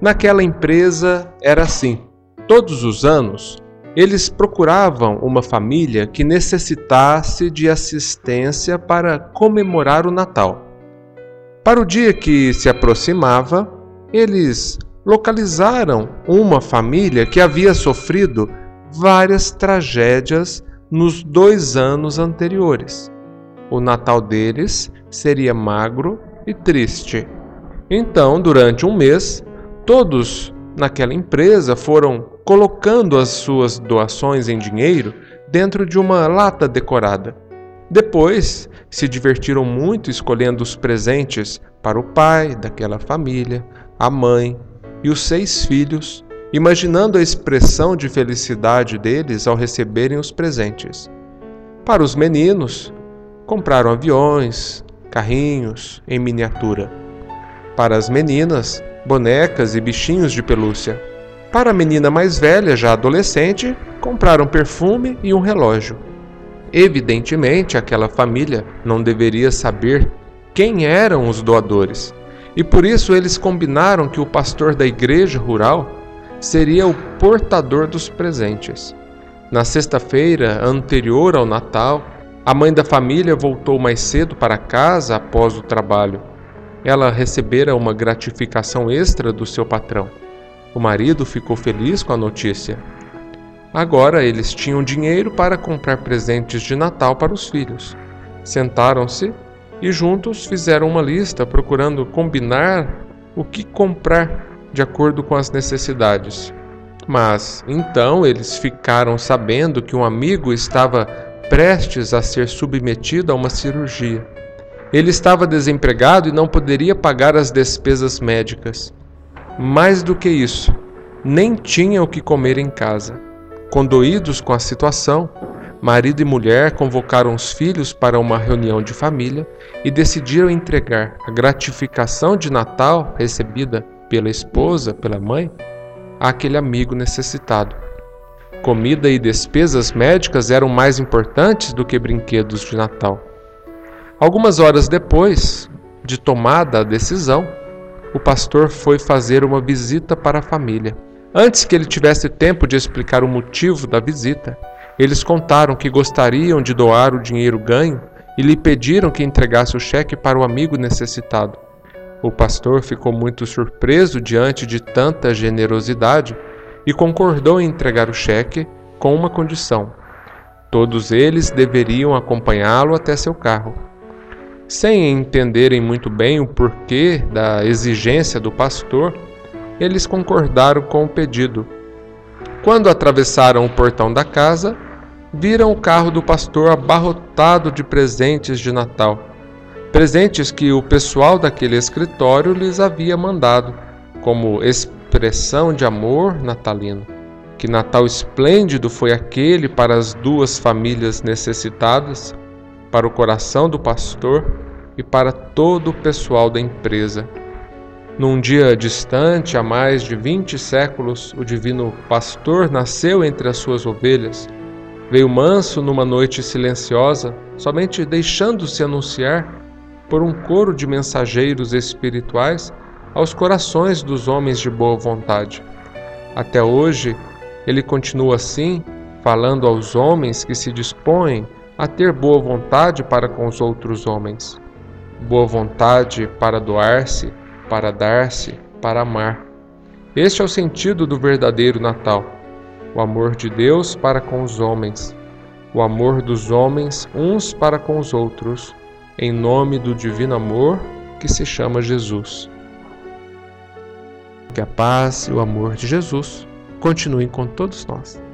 Naquela empresa era assim. Todos os anos, eles procuravam uma família que necessitasse de assistência para comemorar o Natal. Para o dia que se aproximava, eles localizaram uma família que havia sofrido várias tragédias nos dois anos anteriores. O Natal deles seria magro e triste. Então, durante um mês, todos naquela empresa foram colocando as suas doações em dinheiro dentro de uma lata decorada. Depois, se divertiram muito escolhendo os presentes para o pai daquela família, a mãe e os seis filhos, imaginando a expressão de felicidade deles ao receberem os presentes. Para os meninos, compraram aviões, carrinhos em miniatura. Para as meninas, bonecas e bichinhos de pelúcia. Para a menina mais velha, já adolescente, compraram perfume e um relógio. Evidentemente, aquela família não deveria saber quem eram os doadores, e por isso eles combinaram que o pastor da igreja rural seria o portador dos presentes. Na sexta-feira anterior ao Natal, a mãe da família voltou mais cedo para casa após o trabalho. Ela recebera uma gratificação extra do seu patrão. O marido ficou feliz com a notícia. Agora eles tinham dinheiro para comprar presentes de Natal para os filhos. Sentaram-se e juntos fizeram uma lista procurando combinar o que comprar de acordo com as necessidades. Mas então eles ficaram sabendo que um amigo estava prestes a ser submetido a uma cirurgia. Ele estava desempregado e não poderia pagar as despesas médicas. Mais do que isso, nem tinha o que comer em casa. Condoídos com a situação, marido e mulher convocaram os filhos para uma reunião de família e decidiram entregar a gratificação de Natal recebida pela esposa, pela mãe, àquele amigo necessitado. Comida e despesas médicas eram mais importantes do que brinquedos de Natal. Algumas horas depois de tomada a decisão, o pastor foi fazer uma visita para a família. Antes que ele tivesse tempo de explicar o motivo da visita, eles contaram que gostariam de doar o dinheiro ganho e lhe pediram que entregasse o cheque para o amigo necessitado. O pastor ficou muito surpreso diante de tanta generosidade e concordou em entregar o cheque com uma condição: todos eles deveriam acompanhá-lo até seu carro. Sem entenderem muito bem o porquê da exigência do pastor, eles concordaram com o pedido. Quando atravessaram o portão da casa, viram o carro do pastor abarrotado de presentes de Natal. Presentes que o pessoal daquele escritório lhes havia mandado, como expressão de amor natalino. Que Natal esplêndido foi aquele para as duas famílias necessitadas para o coração do pastor e para todo o pessoal da empresa. Num dia distante, há mais de vinte séculos, o divino pastor nasceu entre as suas ovelhas. Veio manso numa noite silenciosa, somente deixando-se anunciar por um coro de mensageiros espirituais aos corações dos homens de boa vontade. Até hoje, ele continua assim, falando aos homens que se dispõem a ter boa vontade para com os outros homens. Boa vontade para doar-se, para dar-se, para amar. Este é o sentido do verdadeiro Natal: o amor de Deus para com os homens, o amor dos homens uns para com os outros, em nome do divino amor que se chama Jesus. Que a paz e o amor de Jesus continuem com todos nós.